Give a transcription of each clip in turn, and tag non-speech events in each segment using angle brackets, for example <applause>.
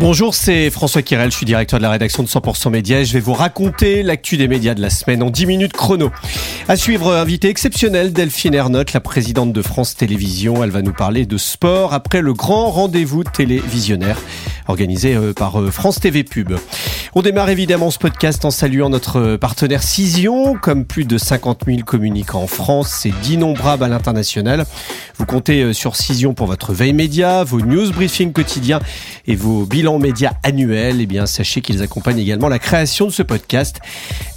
Bonjour, c'est François Kirel, je suis directeur de la rédaction de 100% Média et je vais vous raconter l'actu des médias de la semaine en 10 minutes chrono. À suivre, invité exceptionnel, Delphine Ernotte, la présidente de France Télévisions. Elle va nous parler de sport après le grand rendez-vous télévisionnaire organisé euh, par euh, France TV Pub. On démarre évidemment ce podcast en saluant notre partenaire Cision. Comme plus de 50 000 communicants en France, c'est d'innombrables à l'international. Vous comptez euh, sur Cision pour votre veille média, vos news briefings quotidiens et vos bilans médias annuels. Eh bien, sachez qu'ils accompagnent également la création de ce podcast.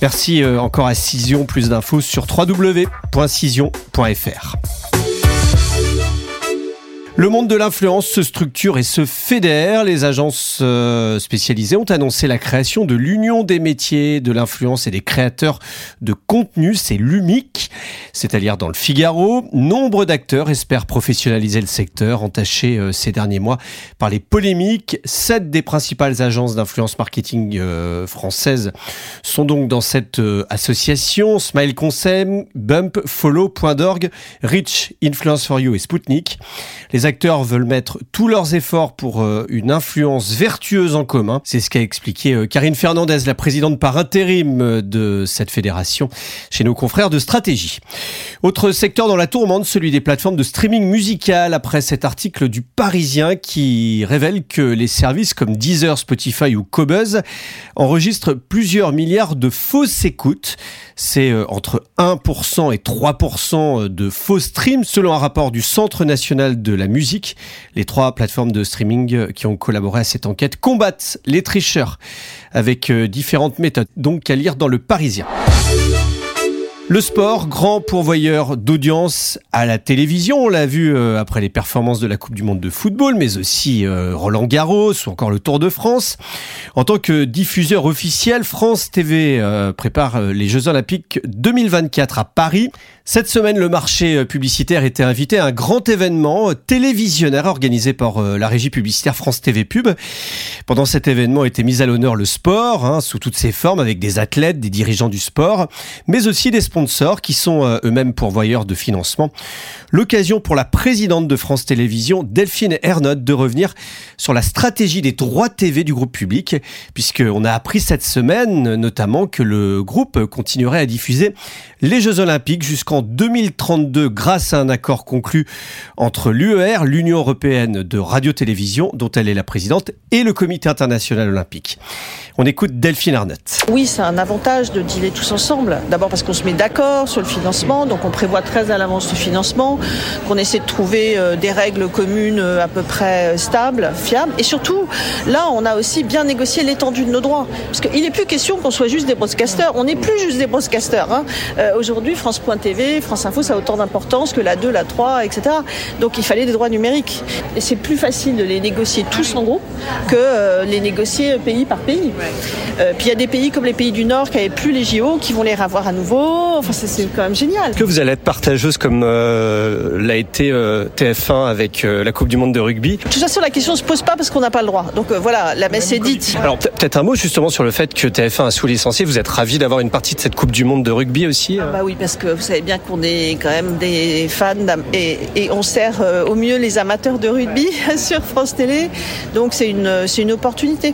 Merci encore à Cision. Plus d'infos sur www.cision.fr. Le monde de l'influence se structure et se fédère. Les agences euh, spécialisées ont annoncé la création de l'Union des métiers de l'influence et des créateurs de contenu. C'est l'UMIC. C'est à dire dans le Figaro. Nombre d'acteurs espèrent professionnaliser le secteur, entaché euh, ces derniers mois par les polémiques. Sept des principales agences d'influence marketing euh, françaises sont donc dans cette association. Smile Conseil, Bump, Follow, Point Rich, Influence for You et Spoutnik. Acteurs veulent mettre tous leurs efforts pour euh, une influence vertueuse en commun. C'est ce qu'a expliqué euh, Karine Fernandez, la présidente par intérim euh, de cette fédération, chez nos confrères de stratégie. Autre secteur dans la tourmente, celui des plateformes de streaming musical, après cet article du Parisien qui révèle que les services comme Deezer, Spotify ou Cobuzz enregistrent plusieurs milliards de fausses écoutes. C'est entre 1% et 3% de faux streams selon un rapport du Centre national de la musique. Les trois plateformes de streaming qui ont collaboré à cette enquête combattent les tricheurs avec euh, différentes méthodes. Donc à lire dans le Parisien. Le sport, grand pourvoyeur d'audience à la télévision, on l'a vu euh, après les performances de la Coupe du Monde de football, mais aussi euh, Roland Garros ou encore le Tour de France. En tant que diffuseur officiel, France TV euh, prépare les Jeux Olympiques 2024 à Paris. Cette semaine, le marché publicitaire était invité à un grand événement télévisionnaire organisé par la régie publicitaire France TV Pub. Pendant cet événement était mis à l'honneur le sport, hein, sous toutes ses formes, avec des athlètes, des dirigeants du sport, mais aussi des sponsors qui sont euh, eux-mêmes pourvoyeurs de financement. L'occasion pour la présidente de France Télévisions, Delphine Ernotte, de revenir sur la stratégie des droits TV du groupe public, puisqu'on a appris cette semaine notamment que le groupe continuerait à diffuser les Jeux Olympiques jusqu'en 2032 grâce à un accord conclu entre l'UER, l'Union européenne de radio-télévision, dont elle est la présidente, et le Comité international olympique. On écoute Delphine Arnott. Oui, c'est un avantage de dealer tous ensemble. D'abord parce qu'on se met d'accord sur le financement, donc on prévoit très à l'avance le financement, qu'on essaie de trouver euh, des règles communes euh, à peu près euh, stables, fiables. Et surtout, là, on a aussi bien négocié l'étendue de nos droits. Parce qu'il n'est plus question qu'on soit juste des broadcasters. On n'est plus juste des broadcasters. Hein. Aujourd'hui, France.tv, France Info, ça a autant d'importance que la 2, la 3, etc. Donc il fallait des droits numériques. Et c'est plus facile de les négocier tous en groupe que les négocier pays par pays. Euh, puis il y a des pays comme les pays du Nord qui n'avaient plus les JO, qui vont les revoir à nouveau. Enfin, c'est quand même génial. Que vous allez être partageuse comme euh, l'a été euh, TF1 avec la Coupe du Monde de rugby De toute façon, la question ne se pose pas parce qu'on n'a pas le droit. Donc voilà, la messe est dite. Alors peut-être un mot justement sur le fait que TF1 a sous-licencié. Vous êtes ravi d'avoir une partie de cette Coupe du Monde de rugby aussi ah bah oui, parce que vous savez bien qu'on est quand même des fans et, et, on sert au mieux les amateurs de rugby <laughs> sur France Télé. Donc c'est une, une opportunité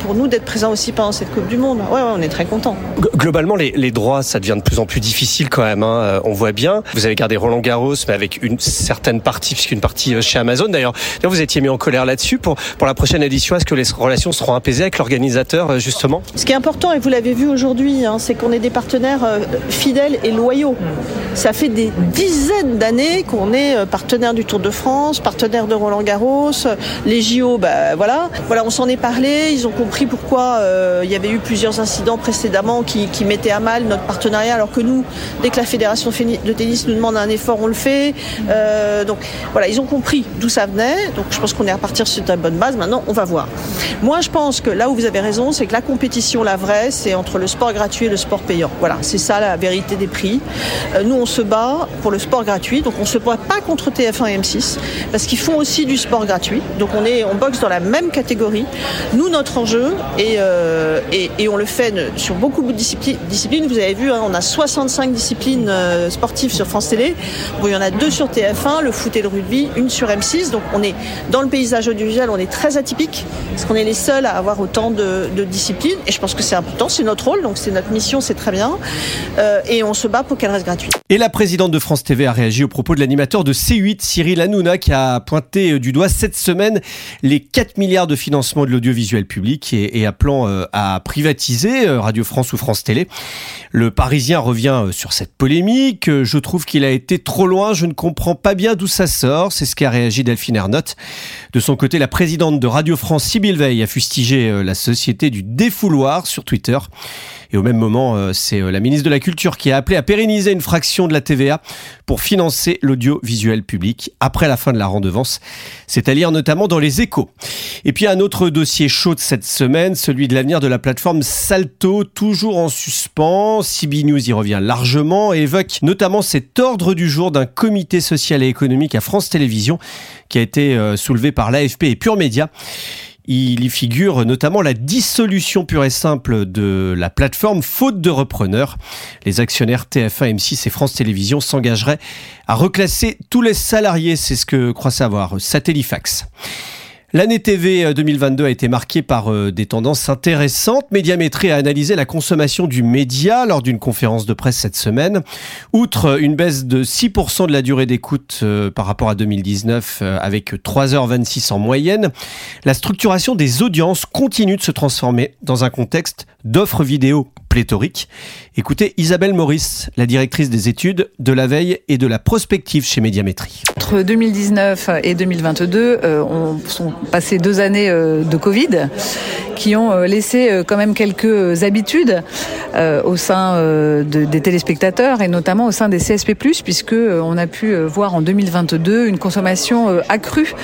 pour nous d'être présents aussi pendant cette Coupe du Monde. Ouais, on est très content. Globalement, les, droits, ça devient de plus en plus difficile quand même. Hein. Euh, on voit bien. Vous avez gardé Roland Garros, mais avec une certaine partie, puisqu'une partie euh, chez Amazon. D'ailleurs, vous étiez mis en colère là-dessus. Pour, pour la prochaine édition, est-ce que les relations seront apaisées avec l'organisateur, euh, justement? Ce qui est important, et vous l'avez vu aujourd'hui, hein, c'est qu'on est des partenaires fidèles et loyaux. Ça fait des dizaines d'années qu'on est partenaire du Tour de France, partenaire de Roland Garros, les JO, bah, voilà. Voilà, on s'en est parlé. Ils ont compris pourquoi il y avait eu plusieurs incidents précédemment qui, mettaient à mal notre partenariat, alors que nous, dès que la fédération de tennis nous demande un effort, on le fait. Euh, donc voilà, ils ont compris d'où ça venait. Donc je pense qu'on est repartir sur une bonne base. Maintenant, on va voir. Moi, je pense que là où vous avez raison, c'est que la compétition, la vraie, c'est entre le sport gratuit et le sport payant. Voilà, c'est ça la vérité des prix. Euh, nous, on se bat pour le sport gratuit, donc on se bat pas contre TF1 et M6 parce qu'ils font aussi du sport gratuit. Donc on est, on boxe dans la même catégorie. Nous, notre enjeu et, euh, et, on le fait sur beaucoup de disciplines. Vous avez vu, hein, on a 65 disciplines euh, sportives sur France Télé. Bon, il y en a deux sur TF1, le foot et le rugby, une sur M6. Donc on est dans le paysage audiovisuel, on est très atypique parce qu'on est les seuls à avoir autant de, disciplines. Et je pense que c'est important, c'est notre rôle, donc c'est notre mission, c'est très bien. Euh, et on se bat pour qu'elle reste gratuite. Et la présidente de France TV a réagi au propos de l'animateur de C8, Cyril Hanouna, qui a pointé du doigt cette semaine les 4 milliards de financement de l'audiovisuel public et, appelant euh, à privatiser euh, Radio France ou France Télé. Le Parisien revient euh, sur cette polémique. Je trouve qu'il a été trop loin. Je ne comprends pas bien d'où ça sort. C'est ce qu'a réagi Delphine Ernotte. De son côté, la présidente de Radio France, Sybille Veil, a fustigé la société du défouloir sur Twitter. Et au même moment, euh, c'est euh, la ministre de la Culture qui a appelé à pérenniser une fraction de la TVA pour financer l'audiovisuel public après la fin de la redevance. C'est à lire notamment dans les échos. Et puis un autre dossier chaud de cette semaine, celui de l'avenir de la plateforme Salto, toujours en suspens. CB News y revient largement et évoque notamment cet ordre du jour d'un comité social et économique à France Télévisions qui a été euh, soulevé par l'AFP et Pure Média. Il y figure notamment la dissolution pure et simple de la plateforme faute de repreneurs. Les actionnaires TF1, M6 et France Télévisions s'engageraient à reclasser tous les salariés, c'est ce que croit savoir Satellifax. L'année TV 2022 euh, a été marquée par euh, des tendances intéressantes. Médiamétrie a analysé la consommation du média lors d'une conférence de presse cette semaine. Outre une baisse de 6% de la durée d'écoute euh, par rapport à 2019 avec 3h26 en moyenne, la structuration des audiences continue de se transformer dans un contexte d'offres vidéo pléthorique. Écoutez Isabelle Maurice, la directrice des études, de la veille et de la prospective chez Médiamétrie. Entre 2019 et 2022, euh, on sont passé deux années euh, de Covid qui ont euh, laissé quand même quelques habitudes au sein des téléspectateurs et notamment au sein des CSP+, puisque on a pu voir en 2022 une consommation accrue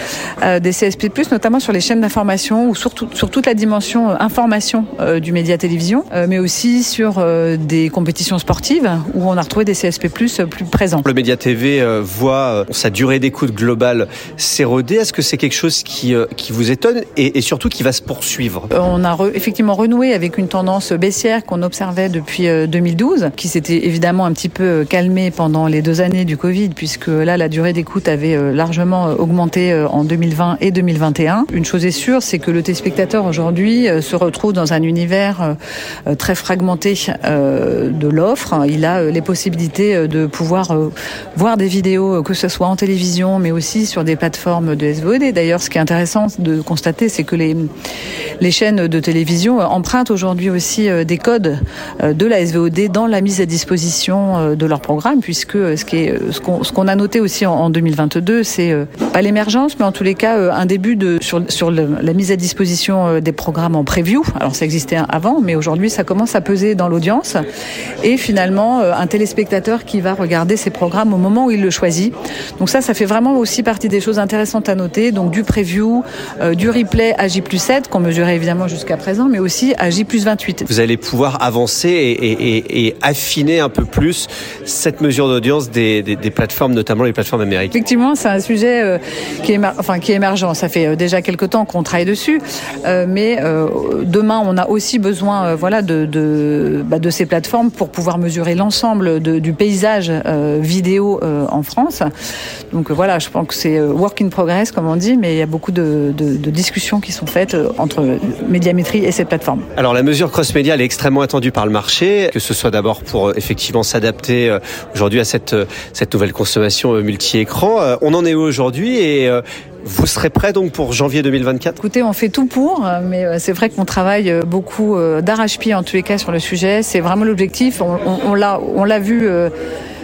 des CSP+, notamment sur les chaînes d'information ou sur, sur toute la dimension information du média télévision, mais aussi sur des compétitions sportives où on a retrouvé des CSP+, plus présents. Le média TV voit sa durée d'écoute globale s'éroder. Est-ce que c'est quelque chose qui, qui vous étonne et, surtout qui va se poursuivre? On a effectivement renoué avec une tendance baissière qu'on observait depuis 2012, qui s'était évidemment un petit peu calmée pendant les deux années du Covid, puisque là, la durée d'écoute avait largement augmenté en 2020 et 2021. Une chose est sûre, c'est que le téléspectateur aujourd'hui se retrouve dans un univers très fragmenté de l'offre. Il a les possibilités de pouvoir voir des vidéos, que ce soit en télévision, mais aussi sur des plateformes de SVOD. D'ailleurs, ce qui est intéressant de constater, c'est que les, les chaînes de télévision empruntent aujourd'hui aussi des codes de la SVOD dans la mise à disposition de leur programme, puisque ce qui ce qu'on ce qu'on a noté aussi en, 2022, c'est pas l'émergence, mais en tous les cas un début de sur sur la mise à disposition des programmes en preview. Alors ça existait avant, mais aujourd'hui ça commence à peser dans l'audience et finalement un téléspectateur qui va regarder ses programmes au moment où il le choisit. Donc ça, ça fait vraiment aussi partie des choses intéressantes à noter. Donc du preview, euh, du replay à J+7 qu'on mesurait évidemment jusqu'à présent, mais aussi à J+28. Vous allez pouvoir avancer et, affiner un peu plus cette mesure d'audience des, plateformes, notamment les plateformes américaines. Effectivement, c'est un sujet euh, qui, est, enfin, qui est émergent. Ça fait euh, déjà quelques temps qu'on travaille dessus, mais demain, on a aussi besoin voilà, de, de, bah, de ces plateformes pour pouvoir mesurer l'ensemble du paysage vidéo en France. Donc voilà, je pense que c'est euh, work in progress, comme on dit, mais il y a beaucoup de, discussions qui sont faites euh, entre Médiamétrie et cette plateforme. Alors la mesure cross-média, elle est extrêmement attendue par le marché, que ce soit d'abord pour euh, effectivement s'adapter aujourd'hui à cette, cette nouvelle consommation multi-écran. On en est où aujourd'hui et vous serez prêt donc pour janvier 2024 Écoutez, on fait tout pour, mais c'est vrai qu'on travaille beaucoup d'arrache-pied en tous les cas sur le sujet. C'est vraiment l'objectif. On, on, on l'a vu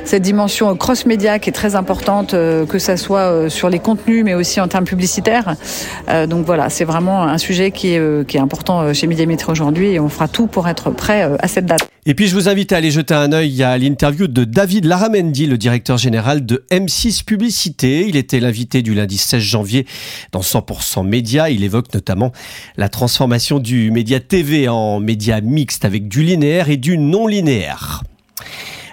cette dimension cross-média qui est très importante, euh, que ça soit euh, sur les contenus, mais aussi en termes publicitaires. Euh, donc voilà, c'est vraiment un sujet qui est, qui est important chez Médiamétrie aujourd'hui et on fera tout pour être prêt à cette date. Et puis je vous invite à aller jeter un œil à l'interview de David Laramendi, le directeur général de M6 Publicité. Il était l'invité du lundi 16 janvier dans 100% Média. Il évoque notamment la transformation du média TV en média mixte avec du linéaire et du non linéaire.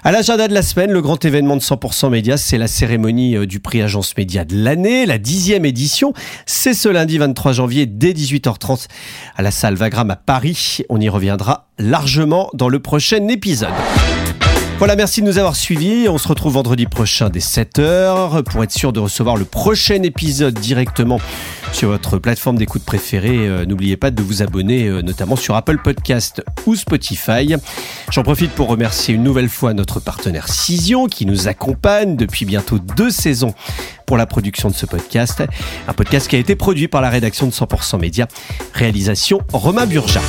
À l'agenda de la semaine, le grand événement de 100% Média, c'est la cérémonie euh, du prix Agence Média de l'année, la dixième édition. C'est ce lundi 23 janvier dès 18h30 à la salle Vagram à Paris. On y reviendra largement dans le prochain épisode. Voilà, merci de nous avoir suivis. On se retrouve vendredi prochain dès 7h pour être sûr de recevoir le prochain épisode directement sur votre plateforme d'écoute préférée. Euh, N'oubliez pas de vous abonner, euh, notamment sur Apple Podcast ou Spotify. J'en profite pour remercier une nouvelle fois notre partenaire Cision qui nous accompagne depuis bientôt deux saisons pour la production de ce podcast. Un podcast qui a été produit par la rédaction de 100% Média. Réalisation Romain Burja.